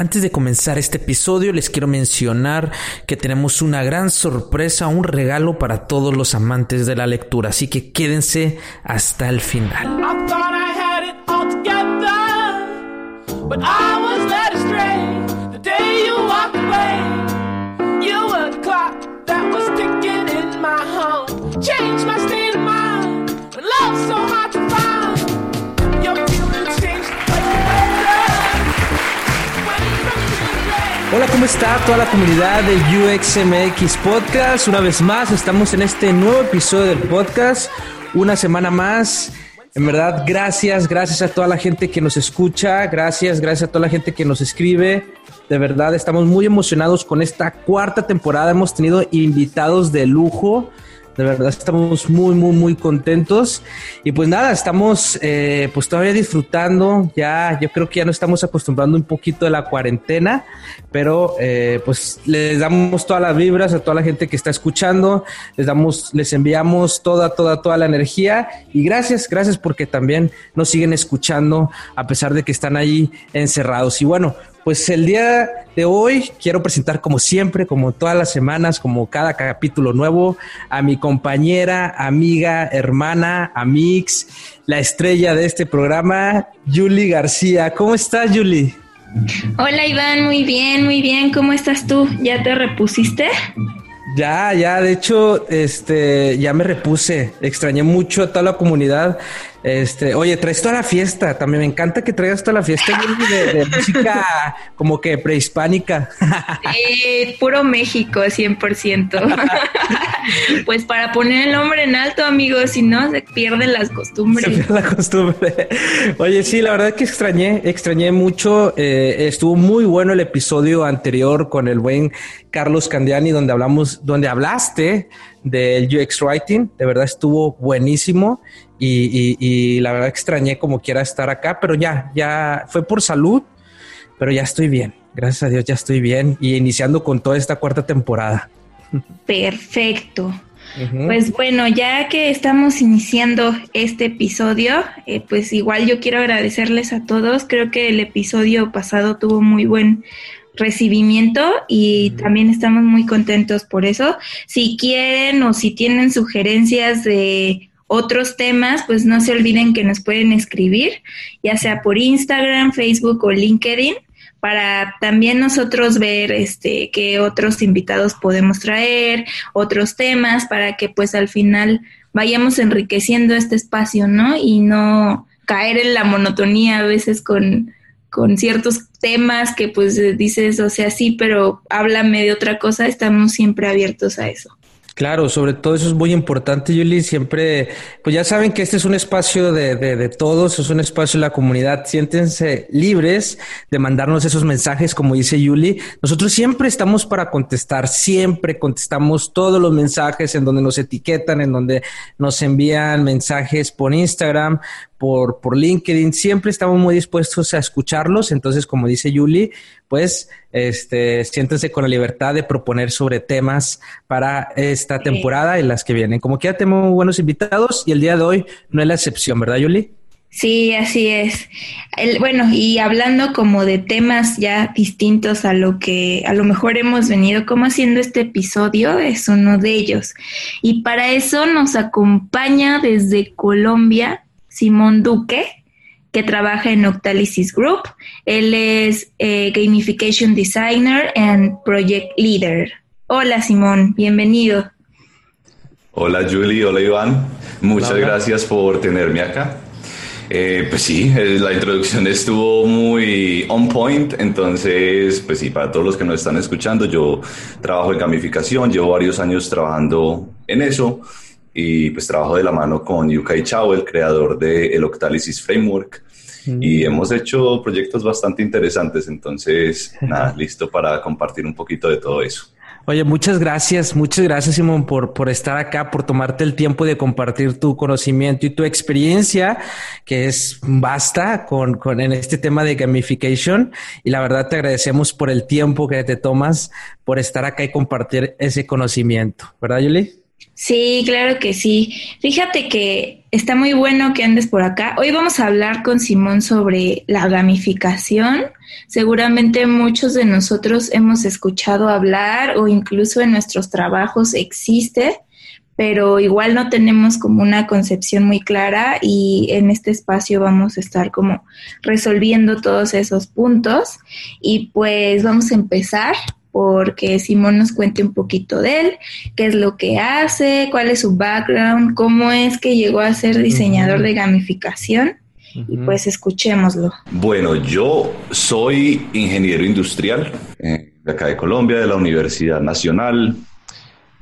Antes de comenzar este episodio les quiero mencionar que tenemos una gran sorpresa, un regalo para todos los amantes de la lectura, así que quédense hasta el final. Hola, ¿cómo está toda la comunidad de UXMX Podcast? Una vez más, estamos en este nuevo episodio del podcast, una semana más. En verdad, gracias, gracias a toda la gente que nos escucha, gracias, gracias a toda la gente que nos escribe. De verdad, estamos muy emocionados con esta cuarta temporada. Hemos tenido invitados de lujo. De verdad estamos muy, muy, muy contentos. Y pues nada, estamos eh, pues todavía disfrutando. Ya, yo creo que ya nos estamos acostumbrando un poquito de la cuarentena, pero eh, pues les damos todas las vibras a toda la gente que está escuchando. Les damos, les enviamos toda, toda, toda la energía. Y gracias, gracias porque también nos siguen escuchando a pesar de que están ahí encerrados. Y bueno, pues el día de hoy quiero presentar como siempre, como todas las semanas, como cada capítulo nuevo, a mi compañera, amiga, hermana, amix, la estrella de este programa, Julie García. ¿Cómo estás, Julie? Hola Iván, muy bien, muy bien. ¿Cómo estás tú? ¿Ya te repusiste? Ya, ya, de hecho, este, ya me repuse. Extrañé mucho a toda la comunidad. Este, oye, traes toda la fiesta. También me encanta que traigas toda la fiesta de, música como que prehispánica. Sí, puro México, 100%. pues para poner el nombre en alto, amigos, si no, se pierden las costumbres. Se pierde la costumbre. Oye, sí, la verdad que extrañé, extrañé mucho. Eh, estuvo muy bueno el episodio anterior con el buen Carlos Candiani, donde hablamos, donde hablaste del UX Writing. De verdad estuvo buenísimo y, la verdad extrañé como quiera estar acá, pero ya, ya fue por salud, pero ya estoy bien. Gracias a Dios ya estoy bien y iniciando con toda esta cuarta temporada. Perfecto. Pues bueno, ya que estamos iniciando este episodio, eh, pues igual yo quiero agradecerles a todos. Creo que el episodio pasado tuvo muy buen recibimiento y también estamos muy contentos por eso. Si quieren o si tienen sugerencias de otros temas, pues no se olviden que nos pueden escribir, ya sea por Instagram, Facebook o LinkedIn, para también nosotros ver este qué otros invitados podemos traer, otros temas, para que pues al final vayamos enriqueciendo este espacio, ¿no? Y no caer en la monotonía a veces con, con ciertos temas que pues dices, o sea, sí, pero háblame de otra cosa, estamos siempre abiertos a eso. Claro, sobre todo eso es muy importante, Yuli. Siempre, pues ya saben que este es un espacio de, de, de, todos, es un espacio de la comunidad. Siéntense libres de mandarnos esos mensajes, como dice Yuli. Nosotros siempre estamos para contestar, siempre contestamos todos los mensajes en donde nos etiquetan, en donde nos envían mensajes por Instagram, por, por LinkedIn. Siempre estamos muy dispuestos a escucharlos. Entonces, como dice Yuli, pues este, siéntense con la libertad de proponer sobre temas para esta temporada y las que vienen. Como que ya tenemos buenos invitados y el día de hoy no es la excepción, ¿verdad, Yuli? Sí, así es. El, bueno, y hablando como de temas ya distintos a lo que a lo mejor hemos venido como haciendo este episodio, es uno de ellos. Y para eso nos acompaña desde Colombia Simón Duque, que trabaja en Octalysis Group. Él es eh, Gamification Designer and Project Leader. Hola Simón, bienvenido. Hola Julie, hola Iván. Muchas gracias por tenerme acá. Eh, pues sí, eh, la introducción estuvo muy on point, entonces, pues sí, para todos los que nos están escuchando, yo trabajo en gamificación, llevo varios años trabajando en eso y pues trabajo de la mano con Yukai Chao, el creador del el Octalysis Framework. y hemos hecho proyectos bastante interesantes, entonces, nada, listo para compartir un poquito de todo eso. Oye, muchas gracias, muchas gracias Simón por, por estar acá, por tomarte el tiempo de compartir tu conocimiento y tu experiencia, que es vasta con, con, en este tema de gamification. Y la verdad te agradecemos por el tiempo que te tomas por estar acá y compartir ese conocimiento, ¿verdad, Yuli? Sí, claro que sí. Fíjate que está muy bueno que andes por acá. Hoy vamos a hablar con Simón sobre la gamificación. Seguramente muchos de nosotros hemos escuchado hablar o incluso en nuestros trabajos existe, pero igual no tenemos como una concepción muy clara y en este espacio vamos a estar como resolviendo todos esos puntos y pues vamos a empezar porque Simón nos cuente un poquito de él, qué es lo que hace, cuál es su background, cómo es que llegó a ser diseñador de gamificación. Y pues escuchémoslo. Bueno, yo soy ingeniero industrial eh, de acá de Colombia, de la Universidad Nacional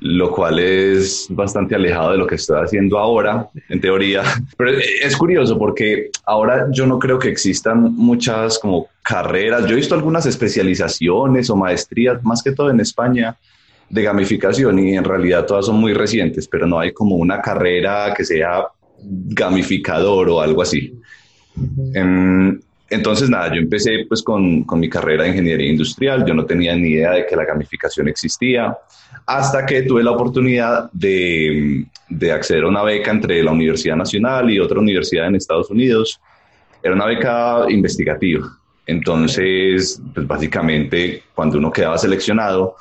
lo cual es bastante alejado de lo que estoy haciendo ahora, en teoría. Pero es curioso porque ahora yo no creo que existan muchas como carreras. Yo he visto algunas especializaciones o maestrías, más que todo en España, de gamificación y en realidad todas son muy recientes, pero no hay como una carrera que sea gamificador o algo así. Entonces, nada, yo empecé pues con, con, mi carrera de ingeniería industrial, yo no tenía ni idea de que la gamificación existía, hasta que tuve la oportunidad de, de acceder a una beca entre la Universidad Nacional y otra universidad en Estados Unidos. Era una beca investigativa. Entonces, pues básicamente, cuando uno quedaba seleccionado,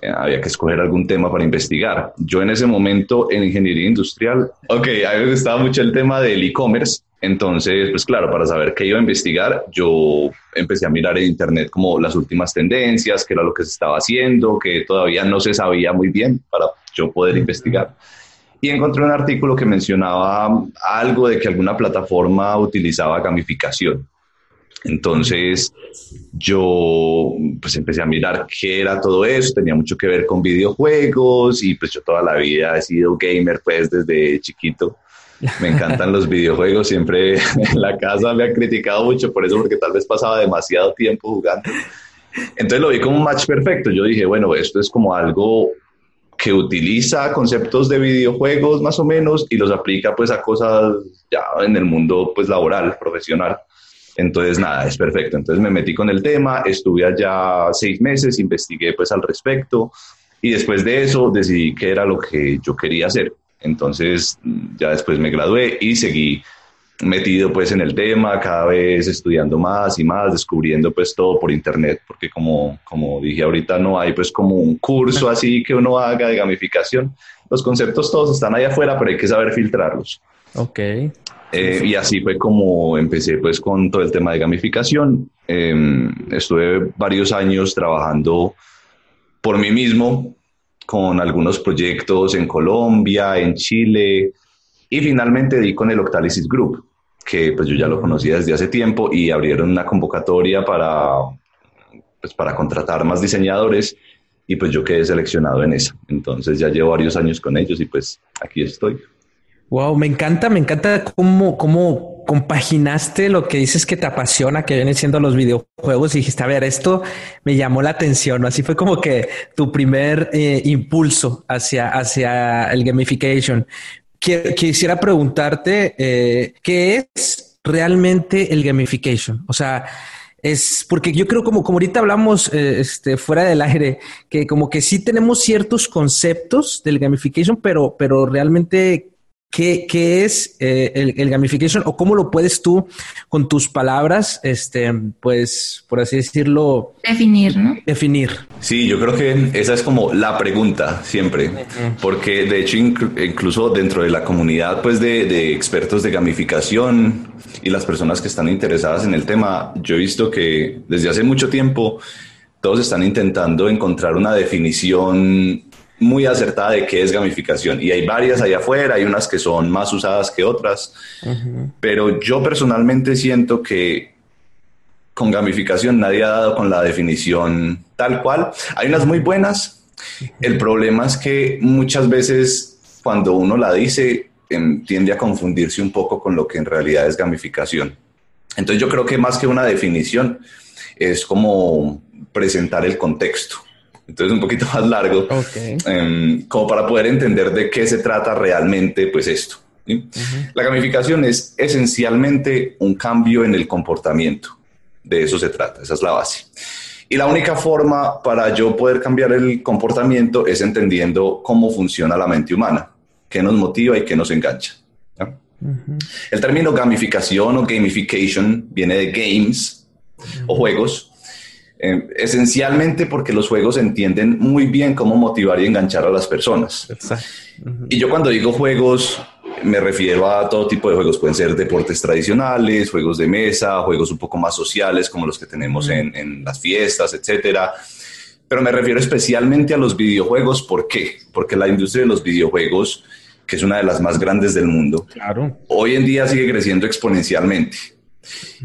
eh, había que escoger algún tema para investigar. Yo en ese momento en ingeniería industrial, ok, a mí mucho el tema del e-commerce entonces, pues claro, para saber qué iba a investigar, yo empecé a mirar en internet como las últimas tendencias, qué era lo que se estaba haciendo, que todavía no se sabía muy bien para yo poder investigar. Y encontré un artículo que mencionaba algo de que alguna plataforma utilizaba gamificación. Entonces, yo pues empecé a mirar qué era todo eso, tenía mucho que ver con videojuegos y pues yo toda la vida he sido gamer pues desde chiquito. Me encantan los videojuegos, siempre en la casa me han criticado mucho por eso, porque tal vez pasaba demasiado tiempo jugando. Entonces lo vi como un match perfecto. Yo dije, bueno, esto es como algo que utiliza conceptos de videojuegos más o menos y los aplica pues a cosas ya en el mundo pues laboral, profesional. Entonces, nada, es perfecto. Entonces me metí con el tema, estuve allá seis meses, investigué pues al respecto y después de eso decidí qué era lo que yo quería hacer. Entonces ya después me gradué y seguí metido pues en el tema, cada vez estudiando más y más, descubriendo pues todo por internet, porque como, como dije ahorita no hay pues como un curso así que uno haga de gamificación. Los conceptos todos están ahí afuera, pero hay que saber filtrarlos. Ok. Eh, y así fue como empecé pues con todo el tema de gamificación. Em, estuve varios años trabajando por mí mismo, con algunos proyectos en Colombia, en Chile y finalmente di con el Octalysis Group, que pues yo ya lo conocía desde hace tiempo y abrieron una convocatoria para, pues, para contratar más diseñadores y pues yo quedé seleccionado en esa. Entonces ya llevo varios años con ellos y pues aquí estoy. Wow, me encanta, me encanta cómo, cómo compaginaste lo que dices que te apasiona, que vienen siendo los videojuegos y dijiste, a ver, esto me llamó la atención. Así fue como que tu primer eh, impulso hacia, hacia el gamification. Quisiera preguntarte, eh, ¿qué es realmente el gamification? O sea, es porque yo creo como, como ahorita hablamos eh, este, fuera del aire, que como que sí tenemos ciertos conceptos del gamification, pero, pero realmente ¿Qué, qué es eh, el, gamification o cómo lo puedes tú con tus palabras, este, pues, por así decirlo, definir, ¿no? Definir. Sí, yo creo que esa es como la pregunta siempre, porque de hecho incluso dentro de la comunidad, pues, de, de expertos de gamificación y las personas que están interesadas en el tema, yo he visto que desde hace mucho tiempo todos están intentando encontrar una definición muy acertada de qué es gamificación. Y hay varias allá afuera, hay unas que son más usadas que otras, pero yo personalmente siento que con gamificación nadie ha dado con la definición tal cual. Hay unas muy buenas. El problema es que muchas veces cuando uno la dice em, tiende a confundirse un poco con lo que en realidad es gamificación. Entonces yo creo que más que una definición es como presentar el contexto. Entonces un poquito más largo, em, como para poder entender de qué se trata realmente pues esto. La gamificación es esencialmente un cambio en el comportamiento. De eso se trata, esa es la base. Y la única forma para yo poder cambiar el comportamiento es entendiendo cómo funciona la mente humana, qué nos motiva y qué nos engancha. El término gamificación o gamification viene de games o juegos, eh, esencialmente porque los juegos entienden muy bien cómo motivar y enganchar a las personas. Y yo cuando digo juegos, me refiero a todo tipo de juegos. Pueden ser deportes tradicionales, juegos de mesa, juegos un poco más sociales como los que tenemos en, en, las fiestas, etcétera. Pero me refiero especialmente a los videojuegos. ¿Por qué? Porque la industria de los videojuegos, que es una de las más grandes del mundo, claro. hoy en día sigue creciendo exponencialmente.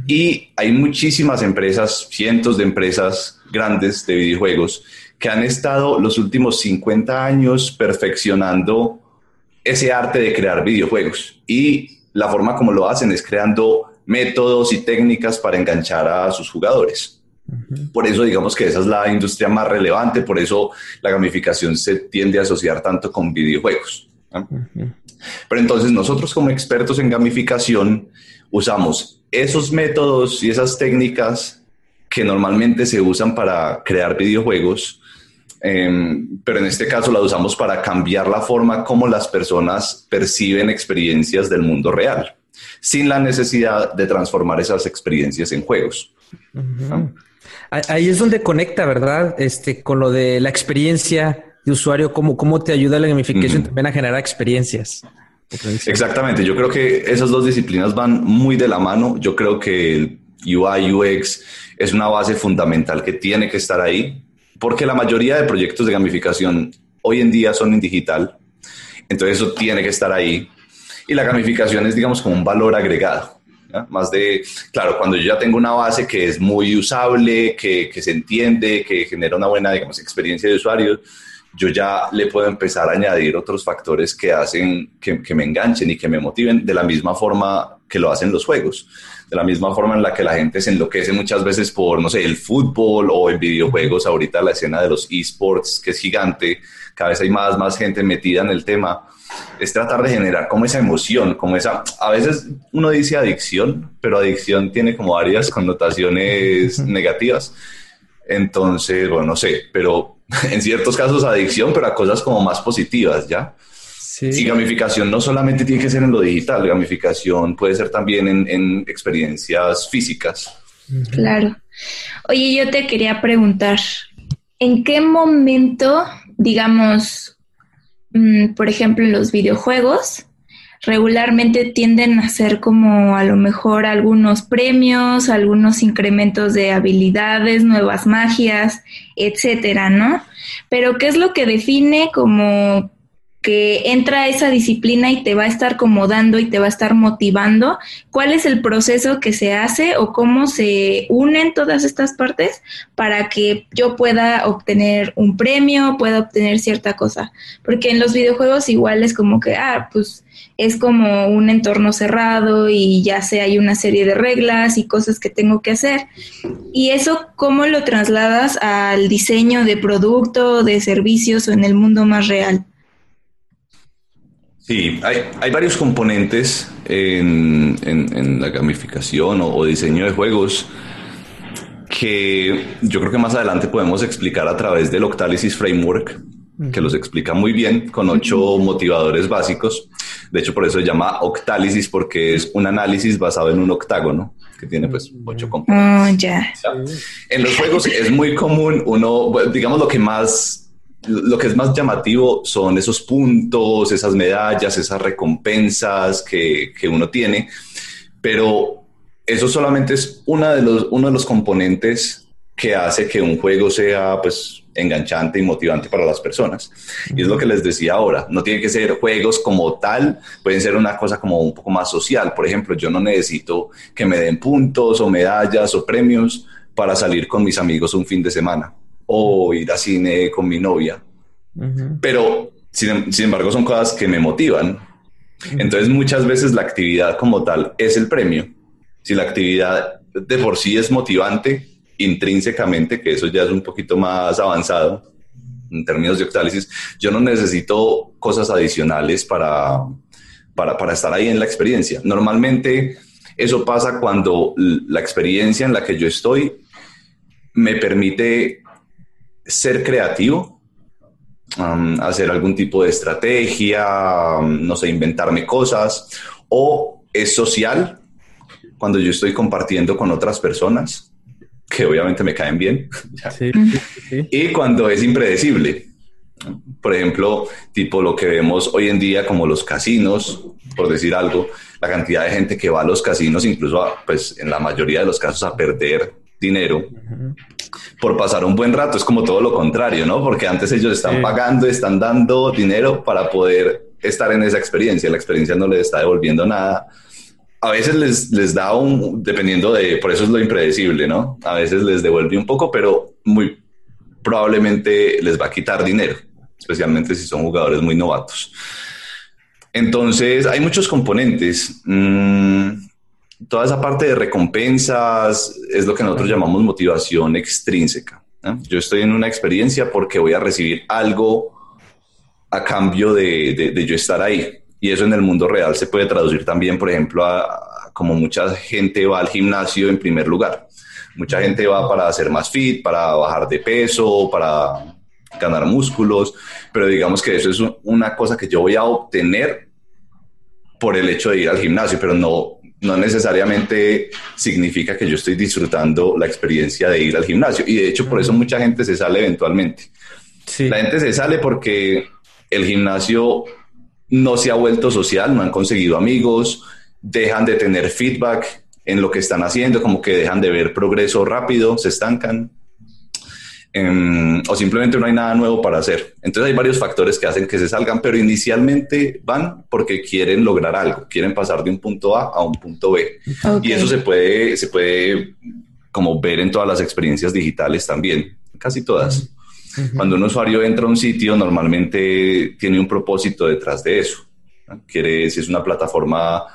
Y hay muchísimas empresas, cientos de empresas grandes de videojuegos que han estado los últimos 50 años perfeccionando ese arte de crear videojuegos. Y la forma como lo hacen es creando métodos y técnicas para enganchar a sus jugadores. Por eso digamos que esa es la industria más relevante, por eso la gamificación se tiende a asociar tanto con videojuegos. Pero entonces nosotros como expertos en gamificación usamos esos métodos y esas técnicas que normalmente se usan para crear videojuegos Em, pero en este caso la usamos para cambiar la forma como las personas perciben experiencias del mundo real, sin la necesidad de transformar esas experiencias en juegos. Ahí es donde conecta, ¿verdad? Este, con lo de la experiencia de usuario, cómo, cómo te ayuda la gamification también a generar experiencias. Exactamente, yo creo que esas dos disciplinas van muy de la mano. Yo creo que el UI, UX es una base fundamental que tiene que estar ahí porque la mayoría de proyectos de gamificación hoy en día son en digital, entonces eso tiene que estar ahí. Y la gamificación es, digamos, como un valor agregado. Más de, claro, cuando yo ya tengo una base que es muy usable, que, que se entiende, que genera una buena, digamos, experiencia de usuario, yo ya le puedo empezar a añadir otros factores que hacen que, que, me enganchen y que me motiven de la misma forma que lo hacen los juegos de la misma forma en la que la gente se enloquece muchas veces por, no sé, el fútbol o en videojuegos, ahorita la escena de los esports, que es gigante, cada vez hay más, más gente metida en el tema, es tratar de generar como esa emoción, como esa, a veces uno dice adicción, pero adicción tiene como varias connotaciones negativas. Entonces, bueno, no sé, pero en ciertos casos adicción, pero a cosas como más positivas, ¿ya? Y gamificación no solamente tiene que ser en lo digital, gamificación puede ser también en, experiencias físicas. Claro. Oye, yo te quería preguntar, ¿en qué momento, digamos, mm, por ejemplo, en los videojuegos, regularmente tienden a ser como a lo mejor algunos premios, algunos incrementos de habilidades, nuevas magias, etcétera, ¿no? Pero ¿qué es lo que define como que entra esa disciplina y te va a estar acomodando y te va a estar motivando, cuál es el proceso que se hace o cómo se unen todas estas partes para que yo pueda obtener un premio, pueda obtener cierta cosa. Porque en los videojuegos igual es como que, ah, pues es como un entorno cerrado y ya sé, hay una serie de reglas y cosas que tengo que hacer. Y eso, ¿cómo lo trasladas al diseño de producto, de servicios o en el mundo más real? Sí, hay, varios componentes en, la gamificación o, diseño de juegos que yo creo que más adelante podemos explicar a través del Octalysis Framework, que los explica muy bien con ocho motivadores básicos. De hecho, por eso se llama Octalysis, porque es un análisis basado en un octágono que tiene pues ocho componentes. Oh, en los juegos es muy común uno, digamos lo que más lo que es más llamativo son esos puntos, esas medallas, esas recompensas que, uno tiene, pero eso solamente es una de los, uno de los componentes que hace que un juego sea pues enganchante y motivante para las personas. Y es lo que les decía ahora, no tiene que ser juegos como tal, pueden ser una cosa como un poco más social. Por ejemplo, yo no necesito que me den puntos o medallas o premios para salir con mis amigos un fin de semana o ir a cine con mi novia. Pero, sin, embargo, son cosas que me motivan. Entonces, muchas veces la actividad como tal es el premio. si la actividad de por sí es motivante intrínsecamente, que eso ya es un poquito más avanzado en términos de octálisis, yo no necesito cosas adicionales para, para, para estar ahí en la experiencia. Normalmente eso pasa cuando la experiencia en la que yo estoy me permite ser creativo, um, hacer algún tipo de estrategia, um, no sé, inventarme cosas, o es social, cuando yo estoy compartiendo con otras personas, que obviamente me caen bien, y cuando es impredecible. Por ejemplo, tipo lo que vemos hoy en día como los casinos, por decir algo, la cantidad de gente que va a los casinos, incluso pues en la mayoría de los casos a perder dinero por pasar un buen rato, es como todo lo contrario, ¿no? Porque antes ellos están pagando, están dando dinero para poder estar en esa experiencia, la experiencia no les está devolviendo nada, a veces les, les da un, dependiendo de, por eso es lo impredecible, ¿no? A veces les devuelve un poco, pero muy probablemente les va a quitar dinero, especialmente si son jugadores muy novatos. Entonces, hay muchos componentes. Mm, toda esa parte de recompensas es lo que nosotros llamamos motivación extrínseca. Yo estoy en una experiencia porque voy a recibir algo a cambio de, de, de yo estar ahí. Y eso en el mundo real se puede traducir también, por ejemplo, a, como mucha gente va al gimnasio en primer lugar. Mucha gente va para hacer más fit, para bajar de peso, para ganar músculos, pero digamos que eso es una cosa que yo voy a obtener por el hecho de ir al gimnasio, pero no, no necesariamente significa que yo estoy disfrutando la experiencia de ir al gimnasio. Y de hecho, por eso mucha gente se sale eventualmente. La gente se sale porque el gimnasio no se ha vuelto social, no han conseguido amigos, dejan de tener feedback en lo que están haciendo, como que dejan de ver progreso rápido, se estancan. Em, o simplemente no hay nada nuevo para hacer. Entonces hay varios factores que hacen que se salgan, pero inicialmente van porque quieren lograr algo, quieren pasar de un punto A a un punto B. Y eso se puede, se puede como ver en todas las experiencias digitales también, casi todas. Cuando un usuario entra a un sitio, normalmente tiene un propósito detrás de eso. Quiere, si es una plataforma,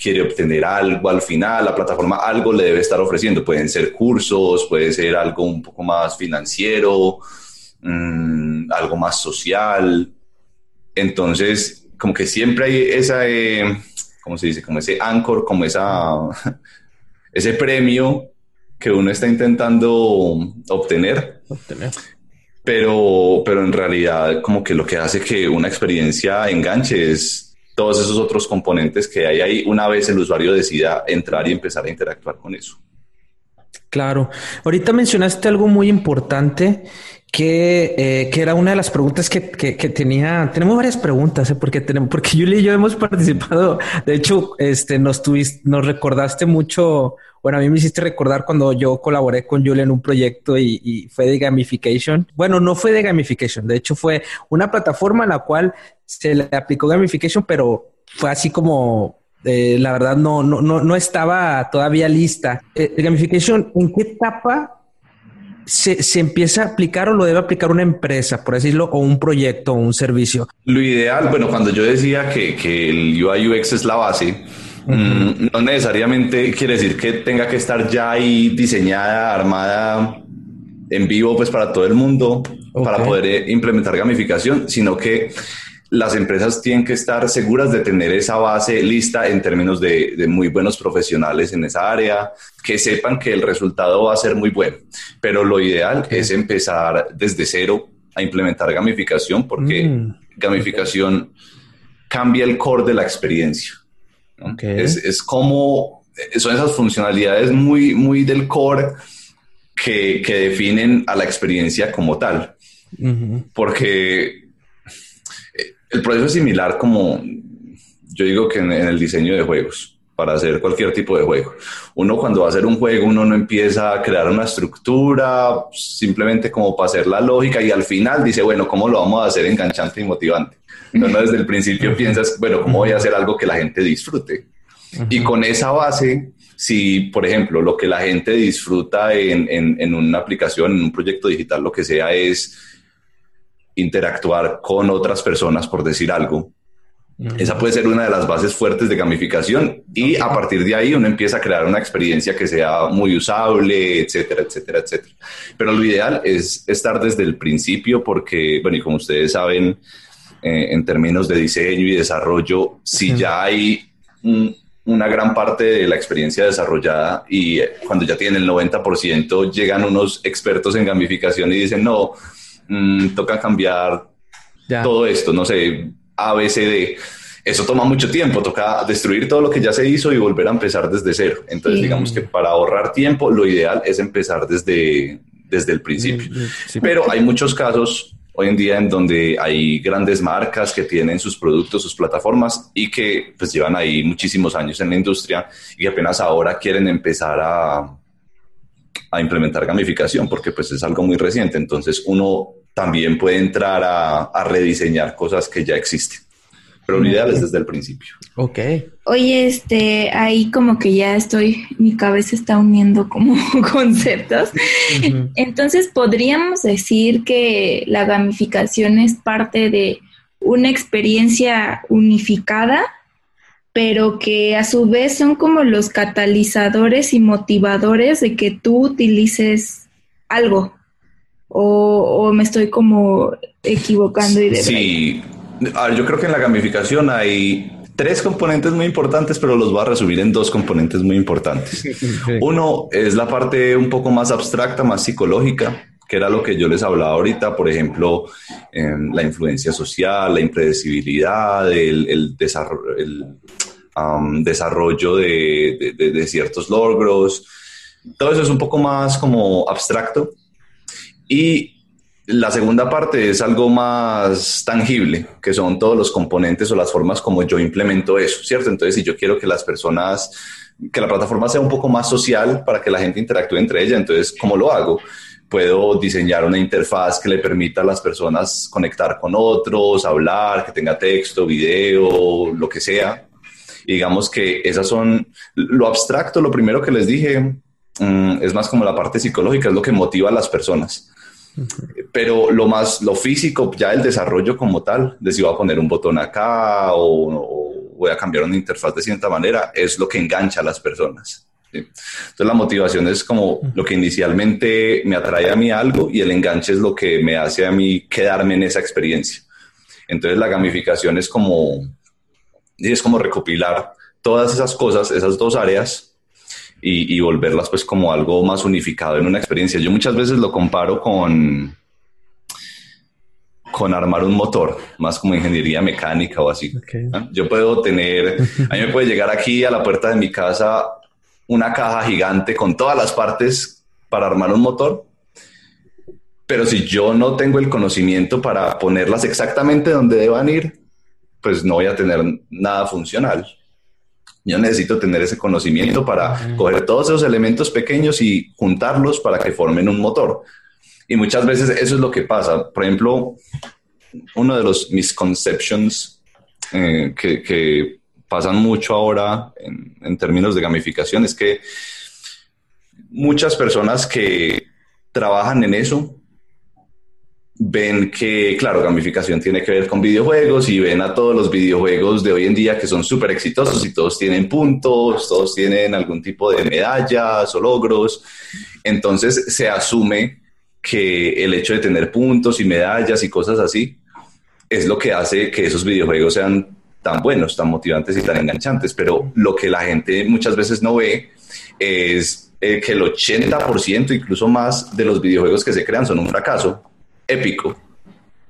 quiere obtener algo al final, la plataforma algo le debe estar ofreciendo. Pueden ser cursos, puede ser algo un poco más financiero, mm, algo más social. Entonces, como que siempre hay esa, eh, ¿cómo se dice? Como ese anchor, como esa, ese premio que uno está intentando obtener. obtener pero, pero en realidad como que lo que hace que una experiencia enganche es todos esos otros componentes que hay ahí una vez el usuario decida entrar y empezar a interactuar con eso. Claro. Ahorita mencionaste algo muy importante que, eh, que era una de las preguntas que, que, tenía. Tenemos varias preguntas, ¿eh? porque tenemos, porque Yuli y yo hemos participado. De hecho, este nos tuviste, nos recordaste mucho bueno, a mí me hiciste recordar cuando yo colaboré con Julia en un proyecto y, fue de gamification. Bueno, no fue de gamification, de hecho fue una plataforma en la cual se le aplicó gamification, pero fue así como, eh, la verdad, no, no, no, no estaba todavía lista. Eh, gamification, ¿en qué etapa se, se, empieza a aplicar o lo debe aplicar una empresa, por decirlo, o un proyecto o un servicio? Lo ideal, bueno, cuando yo decía que, que el UI UX es la base, Mm, no necesariamente quiere decir que tenga que estar ya ahí diseñada, armada en vivo, pues para todo el mundo, para poder eh, implementar gamificación, sino que las empresas tienen que estar seguras de tener esa base lista en términos de, muy buenos profesionales en esa área, que sepan que el resultado va a ser muy bueno. Pero lo ideal es empezar desde cero a implementar gamificación porque mm. gamificación cambia el core de la experiencia. Es, es, como, son esas funcionalidades muy, muy del core que, que definen a la experiencia como tal. Porque el proceso es similar como, yo digo que en, el diseño de juegos para hacer cualquier tipo de juego. Uno cuando va a hacer un juego, uno no empieza a crear una estructura simplemente como para hacer la lógica y al final dice, bueno, ¿cómo lo vamos a hacer enganchante y motivante? Entonces, desde el principio piensas, bueno, ¿cómo voy a hacer algo que la gente disfrute? Y con esa base, si, por ejemplo, lo que la gente disfruta en, en, una aplicación, en un proyecto digital, lo que sea, es interactuar con otras personas, por decir algo, Esa puede ser una de las bases fuertes de gamificación y a partir de ahí uno empieza a crear una experiencia que sea muy usable, etcétera, etcétera, etcétera. Pero lo ideal es estar desde el principio porque, bueno, y como ustedes saben, eh, en términos de diseño y desarrollo, si ya hay una gran parte de la experiencia desarrollada y eh, cuando ya tienen el 90% llegan unos expertos en gamificación y dicen, no, mm, toca cambiar todo esto, no sé, ABCD. Eso toma mucho tiempo, toca destruir todo lo que ya se hizo y volver a empezar desde cero. Entonces, digamos que para ahorrar tiempo, lo ideal es empezar desde, desde el principio. Mm, Pero hay muchos casos hoy en día en donde hay grandes marcas que tienen sus productos, sus plataformas y que pues llevan ahí muchísimos años en la industria y apenas ahora quieren empezar a, a implementar gamificación porque pues es algo muy reciente. Entonces uno también puede entrar a, rediseñar cosas que ya existen. Pero lo ideal es desde el principio. Ok. Oye, este, ahí como que ya estoy, mi cabeza está uniendo como conceptos. Entonces, podríamos decir que la gamificación es parte de una experiencia unificada, pero que a su vez son como los catalizadores y motivadores de que tú utilices algo o, me estoy como equivocando y de Sí, yo creo que en la gamificación hay tres componentes muy importantes, pero los voy a resumir en dos componentes muy importantes. Uno es la parte un poco más abstracta, más psicológica, que era lo que yo les hablaba ahorita, por ejemplo, la influencia social, la impredecibilidad, el, desarrollo, desarrollo de, de ciertos logros. Todo eso es un poco más como abstracto y la segunda parte es algo más tangible, que son todos los componentes o las formas como yo implemento eso, ¿cierto? Entonces, si yo quiero que las personas, que la plataforma sea un poco más social para que la gente interactúe entre ella, entonces, ¿cómo lo hago? Puedo diseñar una interfaz que le permita a las personas conectar con otros, hablar, que tenga texto, video, lo que sea. Y digamos que esas son lo abstracto, lo primero que les dije, mm, es más como la parte psicológica, es lo que motiva a las personas pero lo más, lo físico, ya el desarrollo como tal, de si voy a poner un botón acá o, voy a cambiar una interfaz de cierta manera, es lo que engancha a las personas. Entonces la motivación es como lo que inicialmente me atrae a mí algo y el enganche es lo que me hace a mí quedarme en esa experiencia. Entonces la gamificación es como, es como recopilar todas esas cosas, esas dos áreas y, volverlas pues como algo más unificado en una experiencia. Yo muchas veces lo comparo con, con armar un motor, más como ingeniería mecánica o así. Yo puedo tener, a mí me puede llegar aquí a la puerta de mi casa una caja gigante con todas las partes para armar un motor, pero si yo no tengo el conocimiento para ponerlas exactamente donde deban ir, pues no voy a tener nada funcional. Yo necesito tener ese conocimiento para coger todos esos elementos pequeños y juntarlos para que formen un motor. Y muchas veces eso es lo que pasa. Por ejemplo, uno de los misconceptions eh, que, pasan mucho ahora en, en términos de gamificación es que muchas personas que trabajan en eso ven que, claro, gamificación tiene que ver con videojuegos y ven a todos los videojuegos de hoy en día que son súper exitosos y todos tienen puntos, todos tienen algún tipo de medallas o logros. Entonces se asume que el hecho de tener puntos y medallas y cosas así es lo que hace que esos videojuegos sean tan buenos, tan motivantes y tan enganchantes. Pero lo que la gente muchas veces no ve es eh, que el 80%, incluso más, de los videojuegos que se crean son un fracaso épico.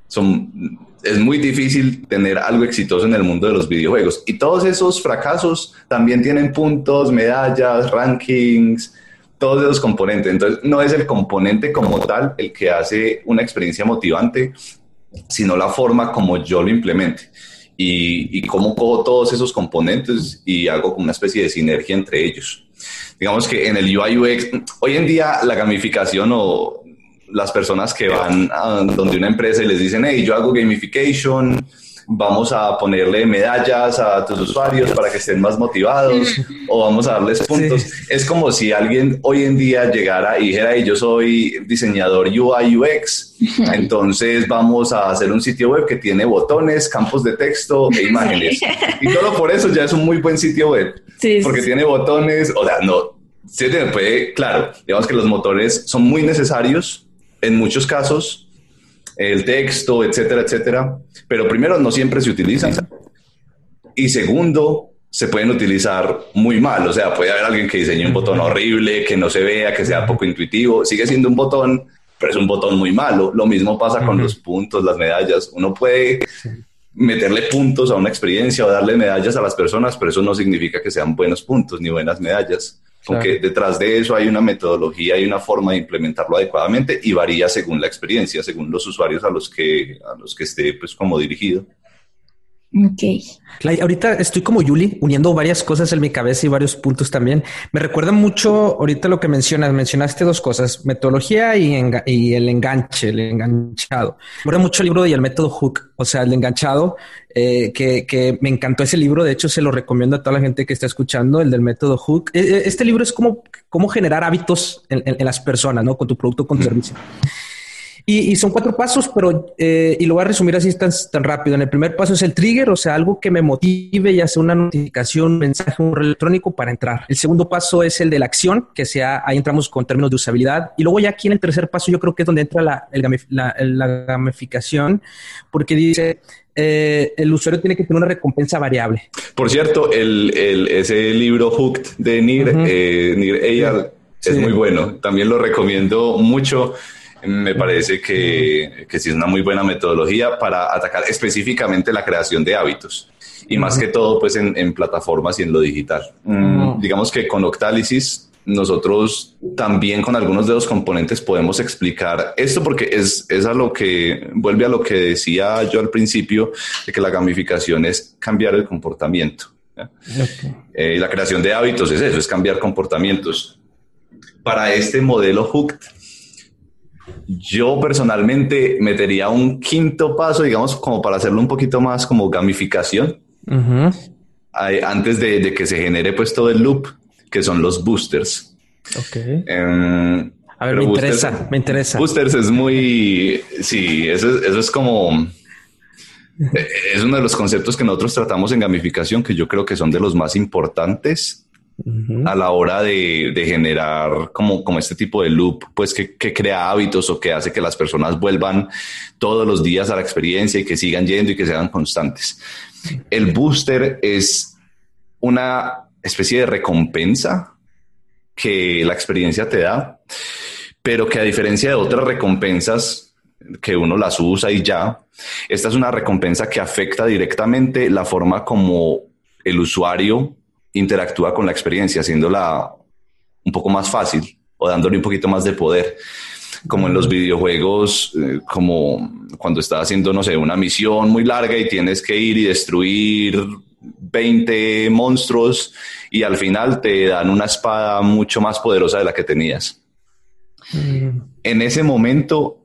Son, es muy difícil tener algo exitoso en el mundo de los videojuegos. Y todos esos fracasos también tienen puntos, medallas, rankings, todos esos componentes. Entonces, no es el componente como tal el que hace una experiencia motivante, sino la forma como yo lo implemente. Y, y cómo cojo todos esos componentes y hago una especie de sinergia entre ellos. Digamos que en el UI UX, hoy en día la gamificación o las personas que van a donde una empresa y les dicen, hey, yo hago gamification, vamos a ponerle medallas a tus usuarios para que estén más motivados o vamos a darles puntos. Es como si alguien hoy en día llegara y dijera, yo soy diseñador UI UX, entonces vamos a hacer un sitio web que tiene botones, campos de texto e imágenes. Y solo por eso ya es un muy buen sitio web, porque tiene botones, o sea, no, se puede, claro, digamos que los motores son muy necesarios en muchos casos, el texto, etcétera, etcétera. Pero primero, no siempre se utilizan. Y segundo, se pueden utilizar muy mal. O sea, puede haber alguien que diseñe un botón horrible, que no se vea, que sea poco intuitivo. Sigue siendo un botón, pero es un botón muy malo. Lo mismo pasa con los puntos, las medallas. Uno puede meterle puntos a una experiencia o darle medallas a las personas, pero eso no significa que sean buenos puntos ni buenas medallas. Porque detrás de eso hay una metodología y una forma de implementarlo adecuadamente y varía según la experiencia, según los usuarios a los que, a los que esté pues como dirigido. Ok. Clay, ahorita estoy como Yuli, uniendo varias cosas en mi cabeza y varios puntos también. Me recuerda mucho ahorita lo que mencionas. Mencionaste dos cosas, metodología y, el enganche, el enganchado. Me recuerda mucho el libro y el método Hook, o sea, el enganchado, eh, que, me encantó ese libro. De hecho, se lo recomiendo a toda la gente que está escuchando, el del método Hook. E, e, este libro es como cómo generar hábitos en, las personas, ¿no? Con tu producto, con tu servicio. Y, son cuatro pasos, pero eh, y lo voy a resumir así tan, tan rápido. En el primer paso es el trigger, o sea, algo que me motive, ya sea una notificación, un mensaje, un electrónico para entrar. El segundo paso es el de la acción, que sea ahí entramos con términos de usabilidad. Y luego ya aquí en el tercer paso yo creo que es donde entra la, la, gamificación, porque dice eh, el usuario tiene que tener una recompensa variable. Por cierto, el, el, ese libro Hooked de Nir, eh, Nir es muy bueno. También lo recomiendo mucho me parece que, que sí es una muy buena metodología para atacar específicamente la creación de hábitos y más que todo pues en, plataformas y en lo digital. Mm, digamos que con Octalysis nosotros también con algunos de los componentes podemos explicar esto porque es, es a lo que vuelve a lo que decía yo al principio de que la gamificación es cambiar el comportamiento. Eh, y la creación de hábitos es eso, es cambiar comportamientos. Para este modelo Hooked, yo personalmente metería un quinto paso, digamos, como para hacerlo un poquito más como gamificación, antes de, que se genere pues todo el loop, que son los boosters. Ok. Em, a ver, me interesa, me interesa. Boosters es muy, sí, eso, eso es como, es uno de los conceptos que nosotros tratamos en gamificación, que yo creo que son de los más importantes a la hora de, generar como, este tipo de loop, pues que, crea hábitos o que hace que las personas vuelvan todos los días a la experiencia y que sigan yendo y que sean constantes. El booster es una especie de recompensa que la experiencia te da, pero que a diferencia de otras recompensas que uno las usa y ya, esta es una recompensa que afecta directamente la forma como el usuario interactúa con la experiencia, haciéndola un poco más fácil o dándole un poquito más de poder. Como en los videojuegos, eh, como cuando estás haciendo, no sé, una misión muy larga y tienes que ir y destruir 20 monstruos y al final te dan una espada mucho más poderosa de la que tenías. Mm. En ese momento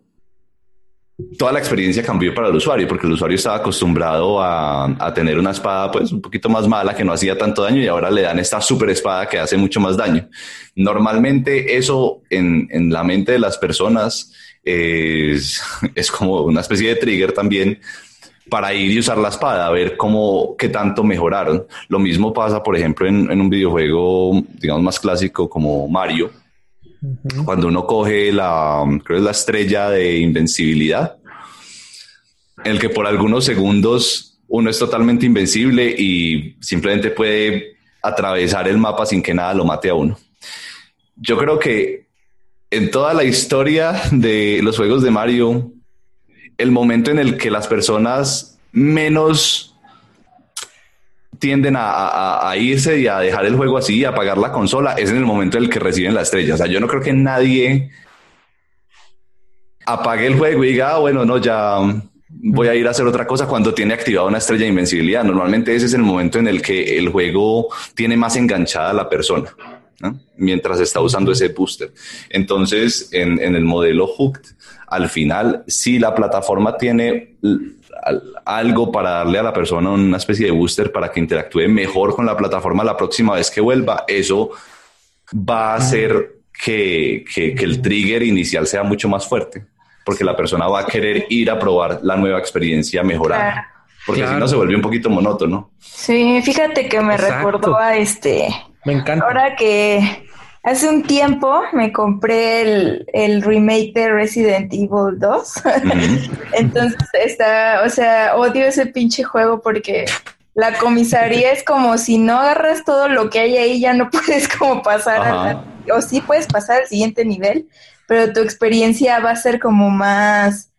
toda la experiencia cambió para el usuario, porque el usuario estaba acostumbrado a, tener una espada pues un poquito más mala que no hacía tanto daño y ahora le dan esta super espada que hace mucho más daño. Normalmente eso en, la mente de las personas es, como una especie de trigger también para ir y usar la espada, a ver cómo, qué tanto mejoraron. Lo mismo pasa, por ejemplo, en, en un videojuego, digamos, más clásico como Mario, cuando uno coge la, creo es la estrella de invencibilidad, en el que por algunos segundos uno es totalmente invencible y simplemente puede atravesar el mapa sin que nada lo mate a uno. Yo creo que en toda la historia de los juegos de Mario, el momento en el que las personas menos tienden a, irse y a dejar el juego así, a apagar la consola, es en el momento en el que reciben la estrella. O sea, yo no creo que nadie apague el juego y diga, ah, bueno, no, ya voy a ir a hacer otra cosa cuando tiene activada una estrella de invencibilidad. Normalmente ese es el momento en el que el juego tiene más enganchada a la persona. mientras está usando ese booster. Entonces, en, en, el modelo Hooked al final, si la plataforma tiene algo para darle a la persona una especie de booster para que interactúe mejor con la plataforma la próxima vez que vuelva, eso va a hacer que, el trigger inicial sea mucho más fuerte, porque la persona va a querer ir a probar la nueva experiencia mejorada. Porque si no se vuelve un poquito monótono. Sí, fíjate que me recordó a este. Me encanta. Ahora que Hace un tiempo me compré el, remake de Resident Evil 2. Entonces está, o sea, odio ese pinche juego porque la comisaría es como si no agarras todo lo que hay ahí, ya no puedes como pasar a o sí puedes pasar al siguiente nivel, pero tu experiencia va a ser como más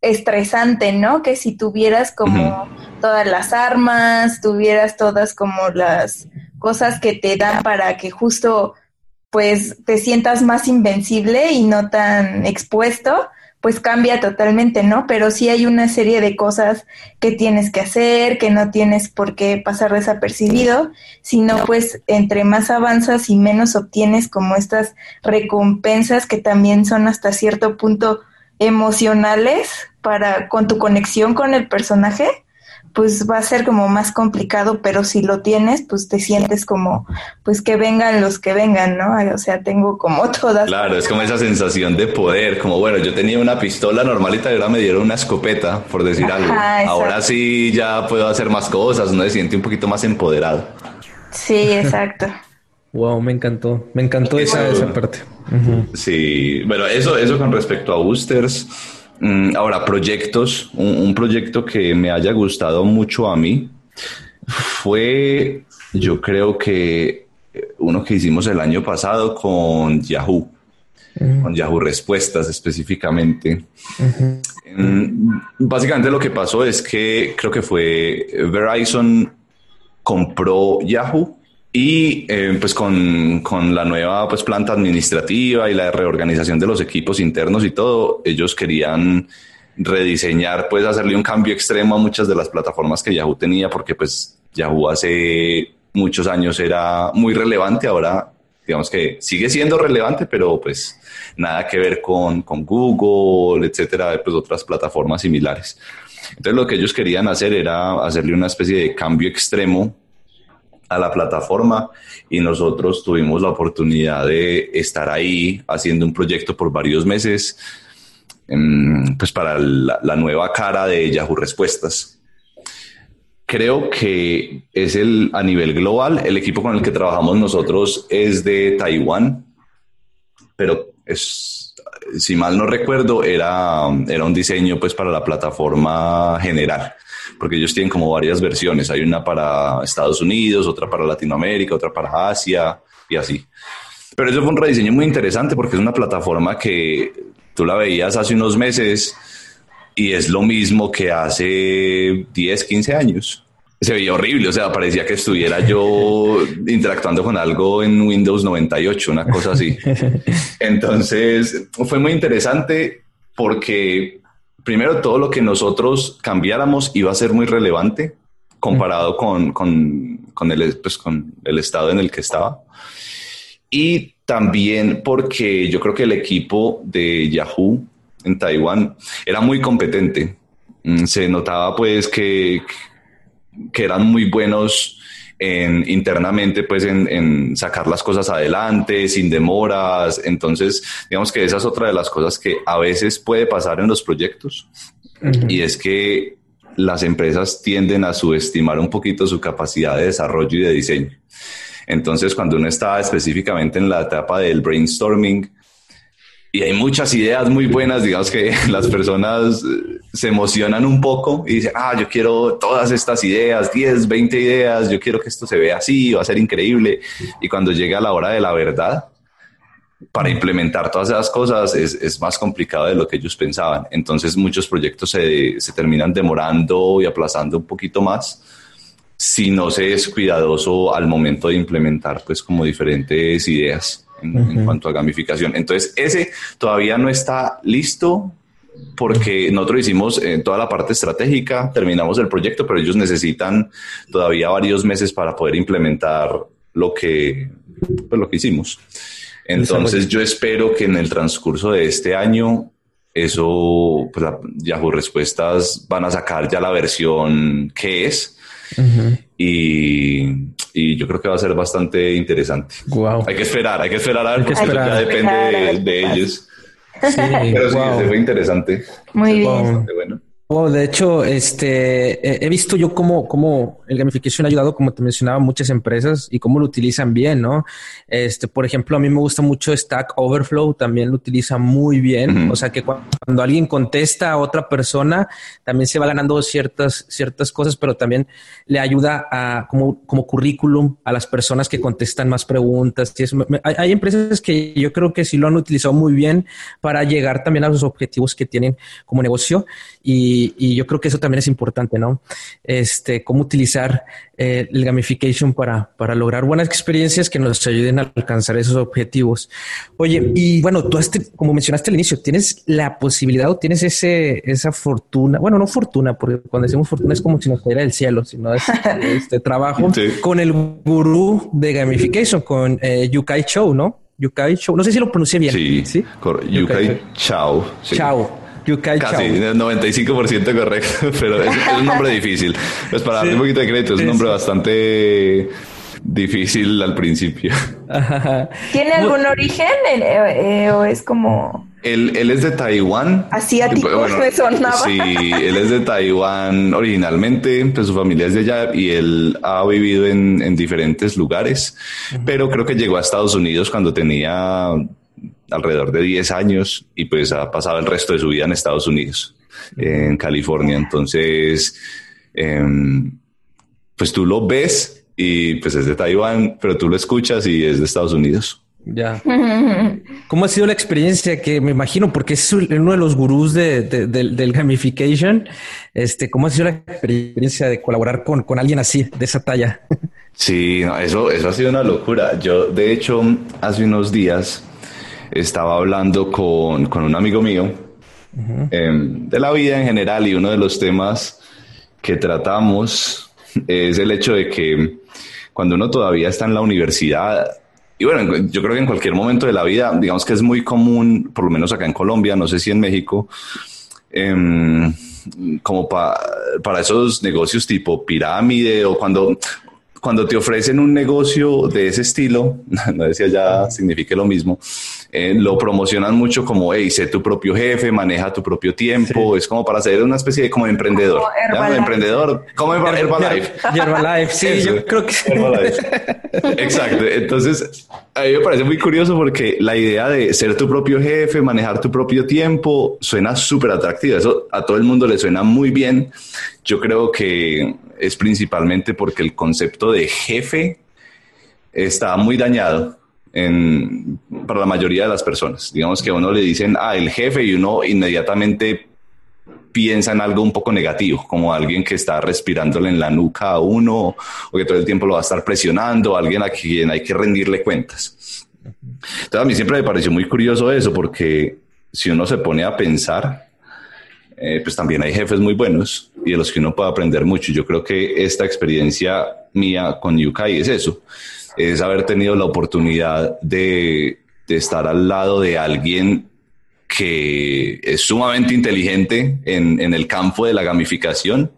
estresante, ¿no? Que si tuvieras como todas las armas, tuvieras todas como las cosas que te dan para que justo pues te sientas más invencible y no tan expuesto, pues cambia totalmente, ¿no? Pero sí hay una serie de cosas que tienes que hacer, que no tienes por qué pasar desapercibido, sino pues entre más avanzas y menos obtienes como estas recompensas que también son hasta cierto punto emocionales para con tu conexión con el personaje, pues va a ser como más complicado, pero si lo tienes, pues te sientes como, pues que vengan los que vengan, ¿no? O sea, tengo como todas. Claro, es como esa sensación de poder, como bueno, yo tenía una pistola normalita y ahora me dieron una escopeta, por decir algo. Ahora sí ya puedo hacer más cosas, uno se siente un poquito más empoderado. Sí, exacto. wow, me encantó, me encantó esa, esa parte. Sí, bueno, eso, eso con respecto a boosters. Mm, ahora, proyectos. Un, proyecto que me haya gustado mucho a mí fue, yo creo que uno que hicimos el año pasado con Yahoo, con Yahoo Respuestas específicamente. Mm, básicamente lo que pasó es que creo que fue Verizon compró Yahoo y eh, pues con, con, la nueva pues, planta administrativa y la reorganización de los equipos internos y todo, ellos querían rediseñar, pues hacerle un cambio extremo a muchas de las plataformas que Yahoo tenía, porque pues Yahoo hace muchos años era muy relevante, ahora digamos que sigue siendo relevante, pero pues nada que ver con, con Google, etcétera, pues otras plataformas similares. Entonces lo que ellos querían hacer era hacerle una especie de cambio extremo a la plataforma y nosotros tuvimos la oportunidad de estar ahí haciendo un proyecto por varios meses em, pues para la, nueva cara de Yahoo Respuestas. Creo que es el a nivel global, el equipo con el que trabajamos nosotros es de Taiwán, pero es, si mal no recuerdo, era, era un diseño pues para la plataforma general porque ellos tienen como varias versiones. Hay una para Estados Unidos, otra para Latinoamérica, otra para Asia y así. Pero eso fue un rediseño muy interesante porque es una plataforma que tú la veías hace unos meses y es lo mismo que hace 10, 15 años. Se veía horrible, o sea, parecía que estuviera yo interactuando con algo en Windows 98, una cosa así. Entonces, fue muy interesante porque primero todo lo que nosotros cambiáramos iba a ser muy relevante comparado con, con, el, pues, con el estado en el que estaba. Y también porque yo creo que el equipo de Yahoo en Taiwán era muy competente. Mm, se notaba pues que, que eran muy buenos en, internamente pues en, sacar las cosas adelante sin demoras. Entonces, digamos que esa es otra de las cosas que a veces puede pasar en los proyectos y es que las empresas tienden a subestimar un poquito su capacidad de desarrollo y de diseño. Entonces, cuando uno está específicamente en la etapa del brainstorming, y hay muchas ideas muy buenas, digamos que las personas eh, se emocionan un poco y dicen, ah, yo quiero todas estas ideas, 10, 20 ideas, yo quiero que esto se vea así, va a ser increíble. Y cuando llega la hora de la verdad, para implementar todas esas cosas es, es más complicado de lo que ellos pensaban. Entonces muchos proyectos se, se terminan demorando y aplazando un poquito más si no se es cuidadoso al momento de implementar pues como diferentes ideas en, cuanto a gamificación. Entonces, ese todavía no está listo porque nosotros hicimos eh, toda la parte estratégica, terminamos el proyecto, pero ellos necesitan todavía varios meses para poder implementar lo que, pues, lo que hicimos. Entonces yo espero que en el transcurso de este año eso, pues Yahoo Respuestas van a sacar ya la versión que es. y, yo creo que va a ser bastante interesante. Wow. Hay que esperar, hay que esperar a ver, porque ya depende de, ellos. Sí, Pero sí, se fue interesante. Muy bien. Bueno. Oh, de hecho, este he visto yo cómo, cómo el gamification ha ayudado, como te mencionaba, muchas empresas y cómo lo utilizan bien, ¿no? Este, por ejemplo, a mí me gusta mucho Stack Overflow, también lo utiliza muy bien. O sea que cuando, alguien contesta a otra persona, también se va ganando ciertas, ciertas cosas, pero también le ayuda a como, como currículum a las personas que contestan más preguntas. Y hay, hay empresas que yo creo que sí lo han utilizado muy bien para llegar también a los objetivos que tienen como negocio. Y, yo creo que eso también es importante, ¿no? Este, cómo utilizar eh, el gamification para, para lograr buenas experiencias que nos ayuden a alcanzar esos objetivos. Oye, y bueno, tú, este, como mencionaste al inicio, tienes la posibilidad o tienes ese, esa fortuna, bueno, no fortuna, porque cuando decimos fortuna es como si nos cayera del cielo, sino es este trabajo con el gurú de gamification, con eh, Yukai Chou, ¿no? Yukai Chou, no sé si lo pronuncié bien. Sí, ¿sí? Yukai, Chao. Chao. Casi, 95% correcto, pero es, un nombre difícil. Pues para darle un poquito de crédito, es un nombre bastante difícil al principio. ¿Tiene algún origen eh, o es como...? Él, él, es de Taiwán. Asiático, bueno, me sonaba. Sí, él es de Taiwán originalmente, pues su familia es de allá y él ha vivido en, en diferentes lugares, pero creo que llegó a Estados Unidos cuando tenía alrededor de 10 años y pues ha pasado el resto de su vida en Estados Unidos, en California. Entonces, em, pues tú lo ves y pues es de Taiwán, pero tú lo escuchas y es de Estados Unidos. Ya. ¿Cómo ha sido la experiencia que me imagino? Porque es uno de los gurús de, del gamification. Este, ¿cómo ha sido la experiencia de colaborar con, con alguien así, de esa talla? Sí, eso, eso ha sido una locura. Yo, de hecho, hace unos días estaba hablando con, con un amigo mío em, de la vida en general y uno de los temas que tratamos es el hecho de que cuando uno todavía está en la universidad, y bueno, yo creo que en cualquier momento de la vida, digamos que es muy común, por lo menos acá en Colombia, no sé si en México, em, como para esos negocios tipo pirámide o cuando cuando te ofrecen un negocio de ese estilo, no decía ya signifique lo mismo, eh, lo promocionan mucho como, hey, sé tu propio jefe, maneja tu propio tiempo, es como para ser una especie de como emprendedor. Como emprendedor, como Herbalife. Herbalife, sí, yo creo que Exacto, entonces a mí me parece muy curioso porque la idea de ser tu propio jefe, manejar tu propio tiempo, suena súper atractiva, eso a todo el mundo le suena muy bien. Yo creo que es principalmente porque el concepto de jefe está muy dañado en, para la mayoría de las personas. Digamos que a uno le dicen, ah, el jefe, y uno inmediatamente piensa en algo un poco negativo, como alguien que está respirándole en la nuca a uno, o que todo el tiempo lo va a estar presionando, alguien a quien hay que rendirle cuentas. Entonces a mí siempre me pareció muy curioso eso, porque si uno se pone a pensar, eh, pues también hay jefes muy buenos y de los que uno puede aprender mucho. Yo creo que esta experiencia mía con Yukai es eso, es haber tenido la oportunidad de, estar al lado de alguien que es sumamente inteligente en, el campo de la gamificación,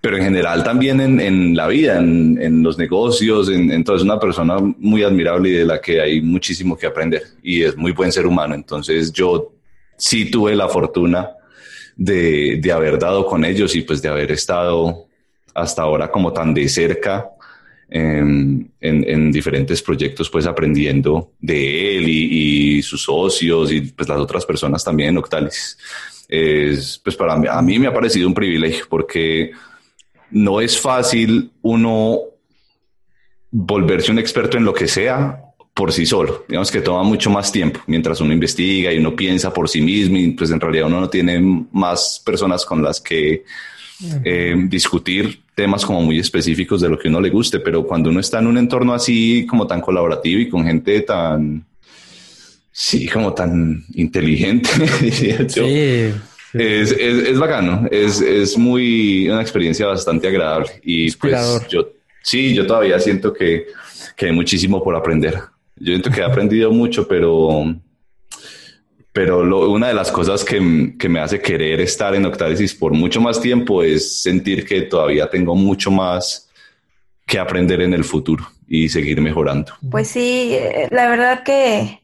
pero en general también en, la vida, en, los negocios, entonces una persona muy admirable y de la que hay muchísimo que aprender y es muy buen ser humano. Entonces yo sí tuve la fortuna de, de haber dado con ellos y pues de haber estado hasta ahora como tan de cerca en, en, diferentes proyectos, pues aprendiendo de él y, sus socios y pues las otras personas también en Octalis. Es, pues para mí, a mí me ha parecido un privilegio porque no es fácil uno volverse un experto en lo que sea por sí solo. Digamos que toma mucho más tiempo mientras uno investiga y uno piensa por sí mismo y pues en realidad uno no tiene más personas con las que eh, discutir temas como muy específicos de lo que uno le guste, pero cuando uno está en un entorno así como tan colaborativo y con gente tan, sí, como tan inteligente, Es, es, bacano, es, es, muy una experiencia bastante agradable y pues yo, sí, yo todavía siento que, que hay muchísimo por aprender. Yo siento que he aprendido mucho, pero pero una de las cosas que, que, me hace querer estar en Octálisis por mucho más tiempo es sentir que todavía tengo mucho más que aprender en el futuro y seguir mejorando. Pues sí, eh, la verdad que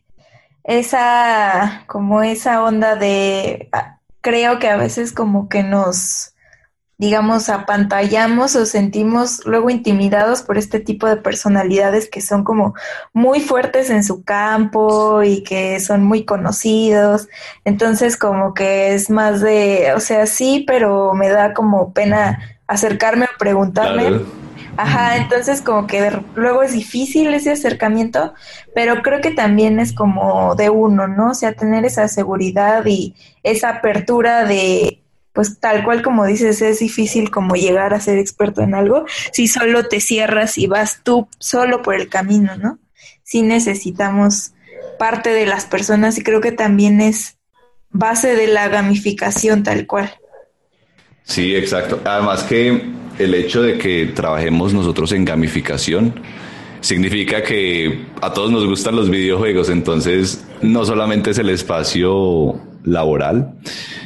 esa, como esa onda de, ah, creo que a veces como que nos digamos, apantallamos o sentimos luego intimidados por este tipo de personalidades que son como muy fuertes en su campo y que son muy conocidos. Entonces, como que es más de, o sea, sí, pero me da como pena acercarme o preguntarme. Ajá, entonces como que luego es difícil ese acercamiento, pero creo que también es como de uno, ¿no? O sea, tener esa seguridad y esa apertura de pues tal cual como dices, es difícil como llegar a ser experto en algo si solo te cierras y vas tú solo por el camino, ¿no? Sí necesitamos parte de las personas y creo que también es base de la gamificación tal cual. Sí, exacto. Además que el hecho de que trabajemos nosotros en gamificación significa que a todos nos gustan los videojuegos, entonces no solamente es el espacio laboral,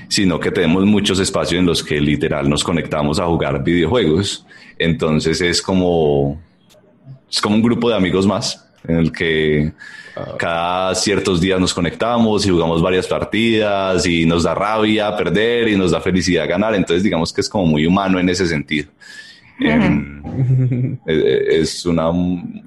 sino que tenemos muchos espacios en los que literal nos conectamos a jugar videojuegos. Entonces es como, es como un grupo de amigos más en el que cada ciertos días nos conectamos y jugamos varias partidas y nos da rabia perder y nos da felicidad ganar. Entonces digamos que es como muy humano en ese sentido. Em, es una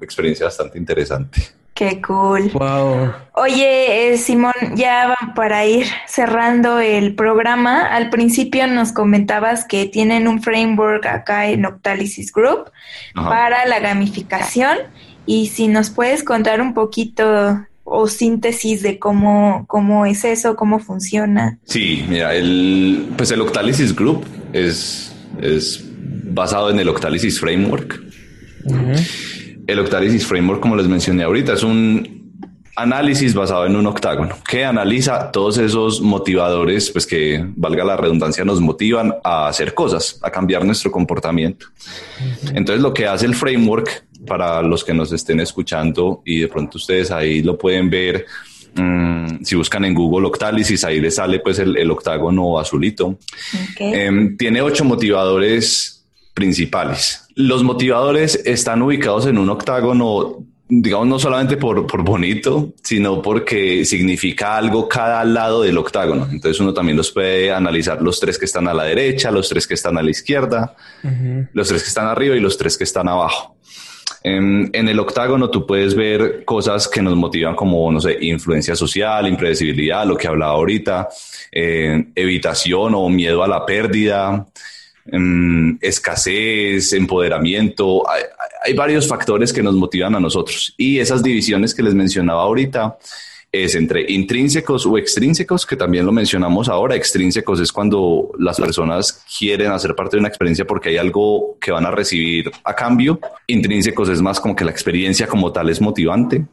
experiencia bastante interesante. Qué cool. Wow. Oye, eh, Simón, ya para ir cerrando el programa, al principio nos comentabas que tienen un framework acá en Octalysis Group para la gamificación y si nos puedes contar un poquito o síntesis de cómo, cómo es eso, cómo funciona. Sí, mira, el, pues el Octalysis Group es, es basado en el Octalysis Framework. El Octalysis Framework, como les mencioné ahorita, es un análisis basado en un octágono que analiza todos esos motivadores, pues que valga la redundancia, nos motivan a hacer cosas, a cambiar nuestro comportamiento. Entonces, lo que hace el framework para los que nos estén escuchando y de pronto ustedes ahí lo pueden ver. Mm, si buscan en Google Octalysis, ahí les sale pues el, octágono azulito. Em, tiene ocho motivadores principales. Los motivadores están ubicados en un octágono, digamos, no solamente por, por bonito, sino porque significa algo cada lado del octágono. Entonces uno también los puede analizar los tres que están a la derecha, los tres que están a la izquierda, los tres que están arriba y los tres que están abajo. En, el octágono tú puedes ver cosas que nos motivan como, no sé, influencia social, impredecibilidad, lo que hablaba ahorita, eh, evitación o miedo a la pérdida, escasez, empoderamiento. Hay, varios factores que nos motivan a nosotros. Y esas divisiones que les mencionaba ahorita es entre intrínsecos o extrínsecos, que también lo mencionamos ahora. Extrínsecos es cuando las personas quieren hacer parte de una experiencia porque hay algo que van a recibir a cambio. Intrínsecos es más como que la experiencia como tal es motivante.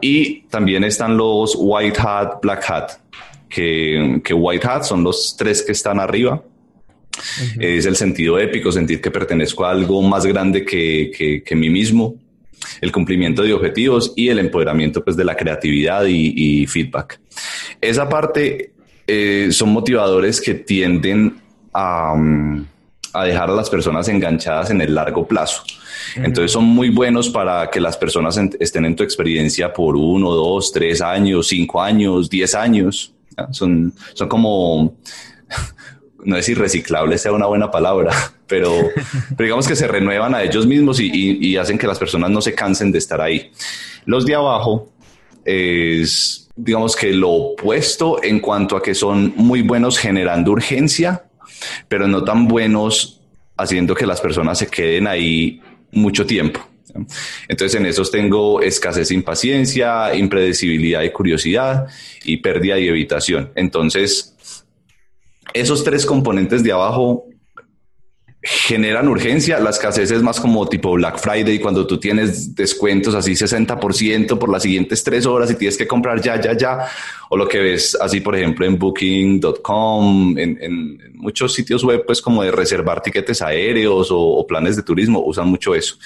Y también están los white hat, black hat, que, white hat son los tres que están arriba es el sentido épico, sentir que pertenezco a algo más grande que, que, mí mismo, el cumplimiento de objetivos y el empoderamiento pues, de la creatividad y, feedback. Esa parte eh, son motivadores que tienden a, mm, a, dejar a las personas enganchadas en el largo plazo. Entonces son muy buenos para que las personas estén en tu experiencia por uno, dos, tres años, cinco años, diez años. Son, son como no es irreciclable sea una buena palabra, pero, digamos que se renuevan a ellos mismos y, hacen que las personas no se cansen de estar ahí. Los de abajo es, digamos que lo opuesto en cuanto a que son muy buenos generando urgencia, pero no tan buenos haciendo que las personas se queden ahí mucho tiempo. Entonces en esos tengo escasez impaciencia, impredecibilidad y curiosidad y pérdida y evitación. Entonces esos tres componentes de abajo generan urgencia. La escasez es más como tipo Black Friday, cuando tú tienes descuentos así 60% por las siguientes tres horas y tienes que comprar ya, ya, ya. O lo que ves así, por ejemplo, en booking.com, en, muchos sitios web, pues como de reservar tiquetes aéreos o, planes de turismo, usan mucho eso.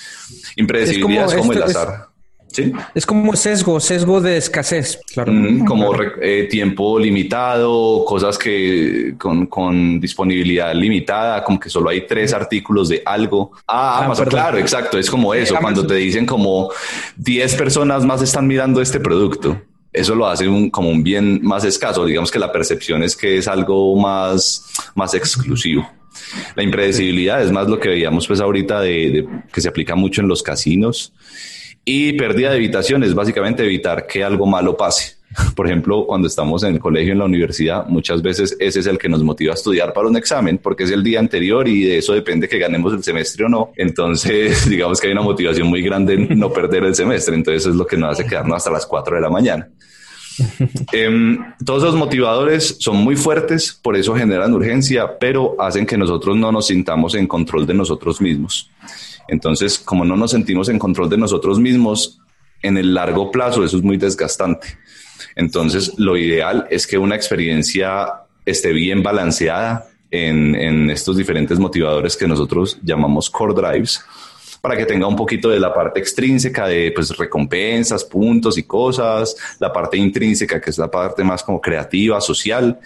Impredecibilidad es como, el azar. Sí. Es como sesgo, sesgo de escasez, claro. como eh, tiempo limitado, cosas que con, disponibilidad limitada, como que solo hay tres artículos de algo. Ah, ah claro, exacto, es como eso, cuando te dicen como 10 personas más están mirando este producto. Eso lo hace un, como un bien más escaso. Digamos que la percepción es que es algo más, más exclusivo. La impredecibilidad es más lo que veíamos pues ahorita de, que se aplica mucho en los casinos y pérdida de evitación es básicamente evitar que algo malo pase. Por ejemplo, cuando estamos en el colegio, en la universidad, muchas veces ese es el que nos motiva a estudiar para un examen, porque es el día anterior y de eso depende que ganemos el semestre o no. Entonces, digamos que hay una motivación muy grande en no perder el semestre. Entonces, eso es lo que nos hace quedarnos hasta las 4 de la mañana. Em, todos los motivadores son muy fuertes, por eso generan urgencia, pero hacen que nosotros no nos sintamos en control de nosotros mismos. Entonces, como no nos sentimos en control de nosotros mismos, en el largo plazo eso es muy desgastante. Entonces, lo ideal es que una experiencia esté bien balanceada en, en estos diferentes motivadores que nosotros llamamos core drives para que tenga un poquito de la parte extrínseca de pues recompensas, puntos y cosas, la parte intrínseca que es la parte más como creativa, social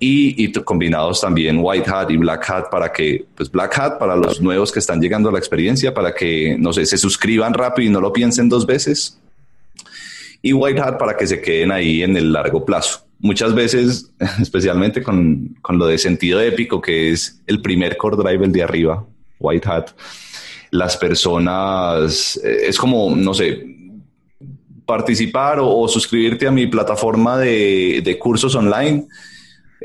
y, y, combinados también White Hat y Black Hat para que, pues Black Hat para los nuevos que están llegando a la experiencia, para que, no sé, se suscriban rápido y no lo piensen dos veces. Y White Hat para que se queden ahí en el largo plazo. Muchas veces, especialmente con, con lo de sentido épico, que es el primer core drive, el de arriba, White Hat, las personas, eh, es como, no sé, participar o, suscribirte a mi plataforma de, de cursos online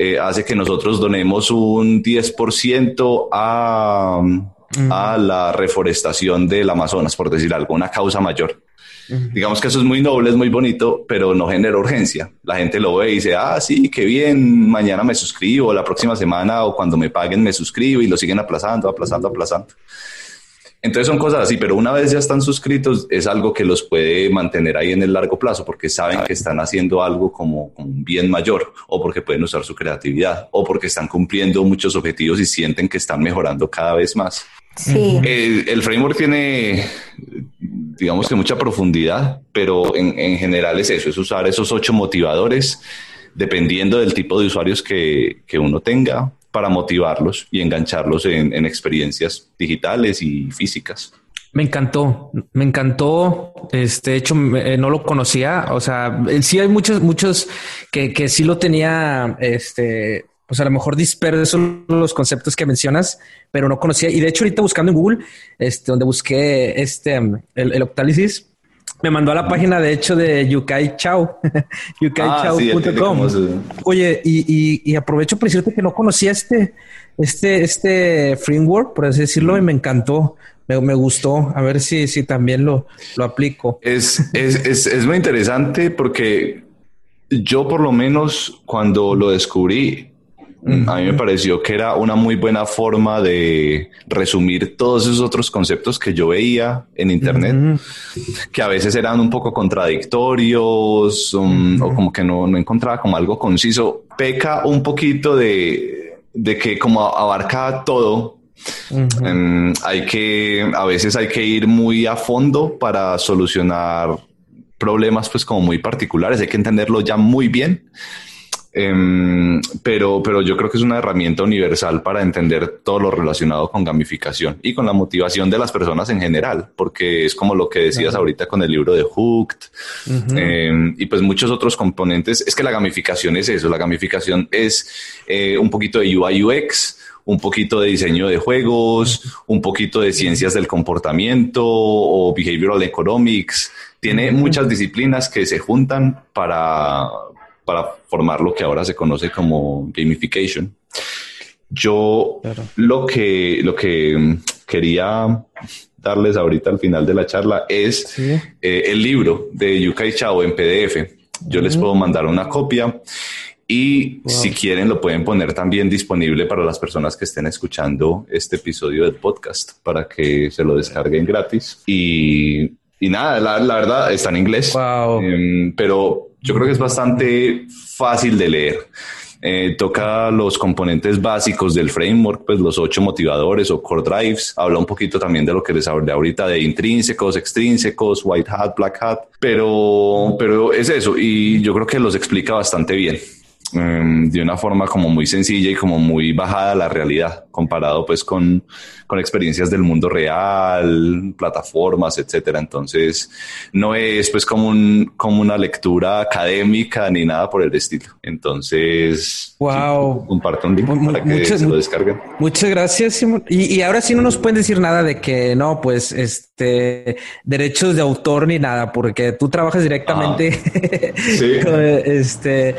eh, hace que nosotros donemos un 10% a, a la reforestación del Amazonas, por decir algo, una causa mayor. Digamos que eso es muy noble, es muy bonito, pero no genera urgencia. La gente lo ve y dice, ah, sí, qué bien, mañana me suscribo, la próxima semana o cuando me paguen me suscribo y lo siguen aplazando, aplazando, aplazando. Entonces son cosas así, pero una vez ya están suscritos es algo que los puede mantener ahí en el largo plazo porque saben que están haciendo algo como, un bien mayor o porque pueden usar su creatividad o porque están cumpliendo muchos objetivos y sienten que están mejorando cada vez más. Sí. El, framework tiene, digamos que mucha profundidad, pero en, en general es eso, es usar esos ocho motivadores dependiendo del tipo de usuarios que, que uno tenga para motivarlos y engancharlos en, experiencias digitales y físicas. Me encantó, me encantó. Este, hecho, eh, no lo conocía. O sea, sí hay muchos, muchos que, que sí lo tenía, este, pues a lo mejor dispersos los conceptos que mencionas, pero no conocía. Y de hecho, ahorita buscando en Google, este, donde busqué este, el, el octálisis, me mandó a la página, de hecho, de Yukai Chao, yukaichao.com. Ah, Oye, y, aprovecho para decirte que no conocía este, este, este framework, por así decirlo, y me encantó. Me, gustó. A ver si, si también lo, lo aplico. Es, es, es, es muy interesante porque yo, por lo menos, cuando lo descubrí, a mí me pareció que era una muy buena forma de resumir todos esos otros conceptos que yo veía en Internet, que a veces eran un poco contradictorios um, o como que no, no, encontraba como algo conciso. Peca un poquito de, de que como abarca todo, em, hay que, a veces hay que ir muy a fondo para solucionar problemas pues como muy particulares, hay que entenderlo ya muy bien Em, pero, pero yo creo que es una herramienta universal para entender todo lo relacionado con gamificación y con la motivación de las personas en general, porque es como lo que decías ahorita con el libro de Hooked em, y pues muchos otros componentes. Es que la gamificación es eso, la gamificación es eh, un poquito de UI UX, un poquito de diseño de juegos, un poquito de ciencias del comportamiento o behavioral economics. Tiene muchas disciplinas que se juntan para, para formar lo que ahora se conoce como gamification. Yo lo, que, lo que mm, quería darles ahorita al final de la charla es eh, el libro de Yukai Chao en PDF. Yo les puedo mandar una copia y si quieren lo pueden poner también disponible para las personas que estén escuchando este episodio del podcast para que se lo descarguen gratis. Y, y nada, la, verdad está en inglés, em, pero yo creo que es bastante fácil de leer. Eh, toca los componentes básicos del framework, pues los ocho motivadores o core drives. Habla un poquito también de lo que les hablé ahorita de intrínsecos, extrínsecos, white hat, black hat. Pero, pero es eso. Y yo creo que los explica bastante bien. Em, de una forma como muy sencilla y como muy bajada a la realidad, comparado pues con, con experiencias del mundo real, plataformas, etcétera. Entonces, no es pues como, un, como una lectura académica ni nada por el estilo. Entonces, wow. comparto un link para que se lo descarguen. Muchas gracias, Simón. Y, y ahora sí no nos pueden decir nada de que no, pues este derechos de autor ni nada, porque tú trabajas directamente sí. con, este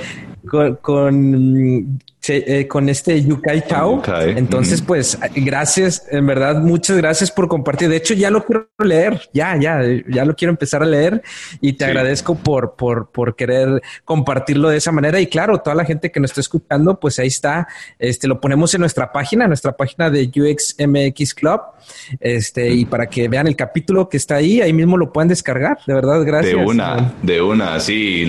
con, con, eh, con este Yukai Chao. Entonces, pues, gracias, en verdad, muchas gracias por compartir. De hecho, ya lo quiero leer, ya, ya, ya lo quiero empezar a leer y te agradezco por, por, por querer compartirlo de esa manera. Y claro, toda la gente que nos está escuchando, pues ahí está, este, lo ponemos en nuestra página, nuestra página de UXMX Club, este, y para que vean el capítulo que está ahí, ahí mismo lo pueden descargar. De verdad, gracias. De una, de una, sí.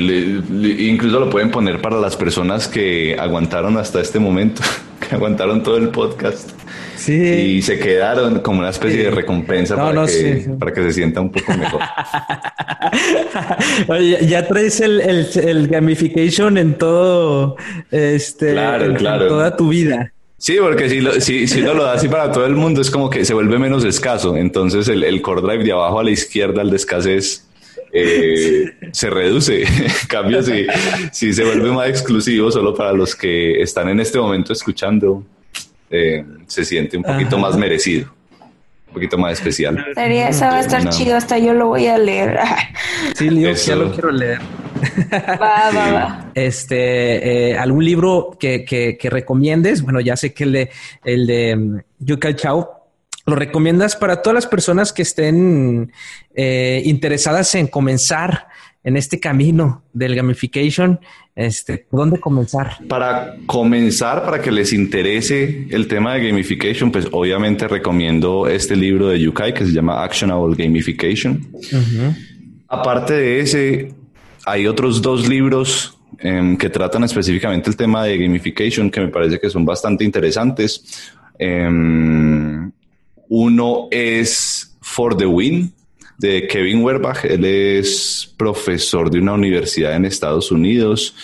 incluso lo pueden poner para las personas que aguantaron hasta este momento, que aguantaron todo el podcast. Sí. Y se quedaron como una especie de recompensa para, que, para que se sienta un poco mejor. Oye, ya traes el, el, gamification en todo, este, claro, claro. toda tu vida. Sí, porque si, lo, si, si no lo das así para todo el mundo es como que se vuelve menos escaso. Entonces el, el core drive de abajo a la izquierda, el de escasez, eh, se reduce. cambio, si, si se vuelve más exclusivo solo para los que están en este momento escuchando, eh, se siente un poquito más merecido, un poquito más especial. Sería, eso va a estar chido, hasta yo lo voy a leer. sí, ya lo quiero leer. Va, va, va. Este, eh, algún libro que, que, que, recomiendes. Bueno, ya sé que el de, el de um, Yuka Chao lo recomiendas para todas las personas que estén eh, interesadas en comenzar en este camino del gamification, este, ¿dónde comenzar? Para comenzar, para que les interese el tema de gamification, pues obviamente recomiendo este libro de Yukai que se llama Actionable Gamification. Aparte de ese, hay otros dos libros em, que tratan específicamente el tema de gamification que me parece que son bastante interesantes. Em, uno es For the Win de Kevin Werbach. Él es profesor de una universidad en Estados Unidos.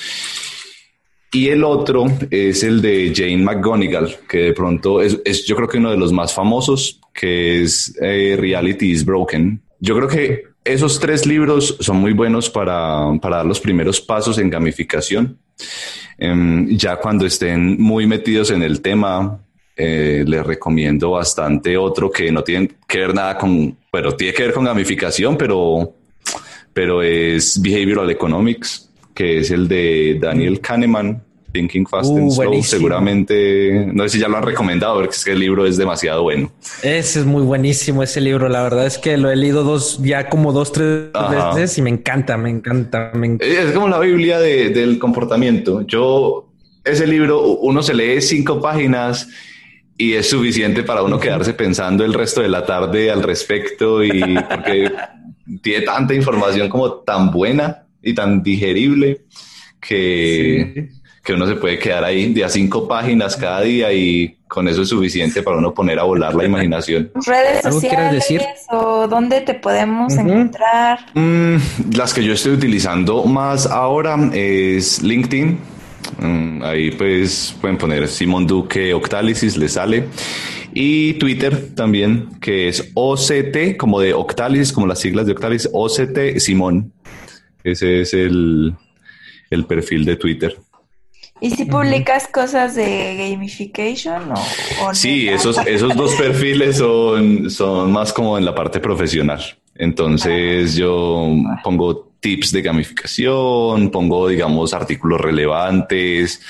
Y el otro es el de Jane McGonigal, que de pronto es, yo creo que uno de los más famosos, que es eh, Reality is Broken. Yo creo que esos tres libros son muy buenos para, para dar los primeros pasos en gamificación. Em, ya cuando estén muy metidos en el tema, eh, les recomiendo bastante otro que no tiene que ver nada con, pero tiene que ver con gamificación, pero, pero es Behavioral Economics, que es el de Daniel Kahneman, Thinking Fast and uh, Slow. Seguramente, no sé si ya lo han recomendado, porque es que el libro es demasiado bueno. Ese es muy buenísimo, ese libro. La verdad es que lo he leído dos, ya como dos, tres veces y me encanta, me encanta, me encanta. Es como la Biblia del comportamiento. Yo, ese libro, uno se lee cinco páginas y es suficiente para uno quedarse pensando el resto de la tarde al respecto y porque tiene tanta información como tan buena y tan digerible que, que uno se puede quedar ahí de a cinco páginas cada día y con eso es suficiente para uno poner a volar la imaginación. ¿Redes sociales decir? o dónde te podemos encontrar? Mm, las que yo estoy utilizando más ahora es LinkedIn Mm, ahí pues pueden poner Simón Duque Octálisis, le sale. Y Twitter también, que es OCT, como de Octálisis, como las siglas de Octálisis, OCT Simón. Ese es el, el perfil de Twitter. ¿Y si publicas cosas de gamification o, Sí, esos, esos dos perfiles son, son más como en la parte profesional. Entonces yo pongo tips de gamificación, pongo, digamos, artículos relevantes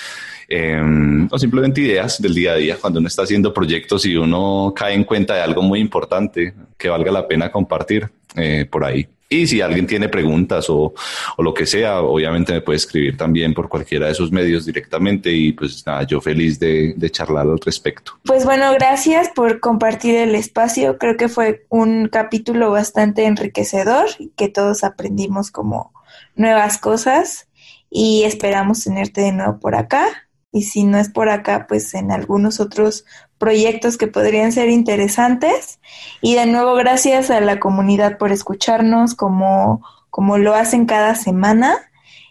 em, o simplemente ideas del día a día cuando uno está haciendo proyectos y uno cae en cuenta de algo muy importante que valga la pena compartir eh, por ahí. Y si alguien tiene preguntas o, o, lo que sea, obviamente me puede escribir también por cualquiera de esos medios directamente y pues nada, yo feliz de, de, charlar al respecto. Pues bueno, gracias por compartir el espacio. Creo que fue un capítulo bastante enriquecedor y que todos aprendimos como nuevas cosas y esperamos tenerte de nuevo por acá. Y si no es por acá, pues en algunos otros proyectos que podrían ser interesantes. Y de nuevo, gracias a la comunidad por escucharnos como, como lo hacen cada semana.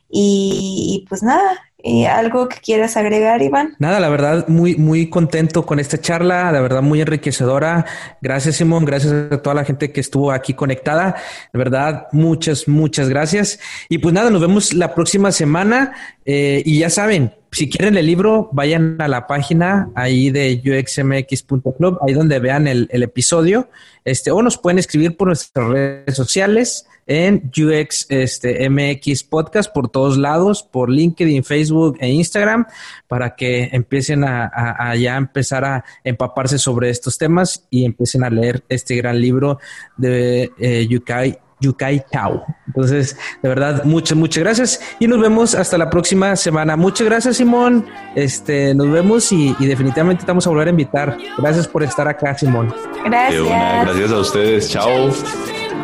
y pues nada, eh, ¿Algo que quieras agregar, Iván? Nada, la verdad, muy, muy contento con esta charla, la verdad, muy enriquecedora. Gracias, Simón, gracias a toda la gente que estuvo aquí conectada. De verdad, muchas, muchas gracias. Y pues nada, nos vemos la próxima semana. Eh, y ya saben, si quieren el libro, vayan a la página ahí de uxmx.club, ahí donde vean el, el episodio, este, o nos pueden escribir por nuestras redes sociales en UX este, MX Podcast por todos lados, por LinkedIn, Facebook e Instagram, para que empiecen a, ya empezar a empaparse sobre estos temas y empiecen a leer este gran libro de eh, Yukai Yukai Chao. Entonces, de verdad, muchas, muchas gracias y nos vemos hasta la próxima semana. Muchas gracias, Simón. Este, nos vemos y, definitivamente estamos a volver a invitar. Gracias por estar acá, Simón. Gracias. gracias a ustedes. Chao.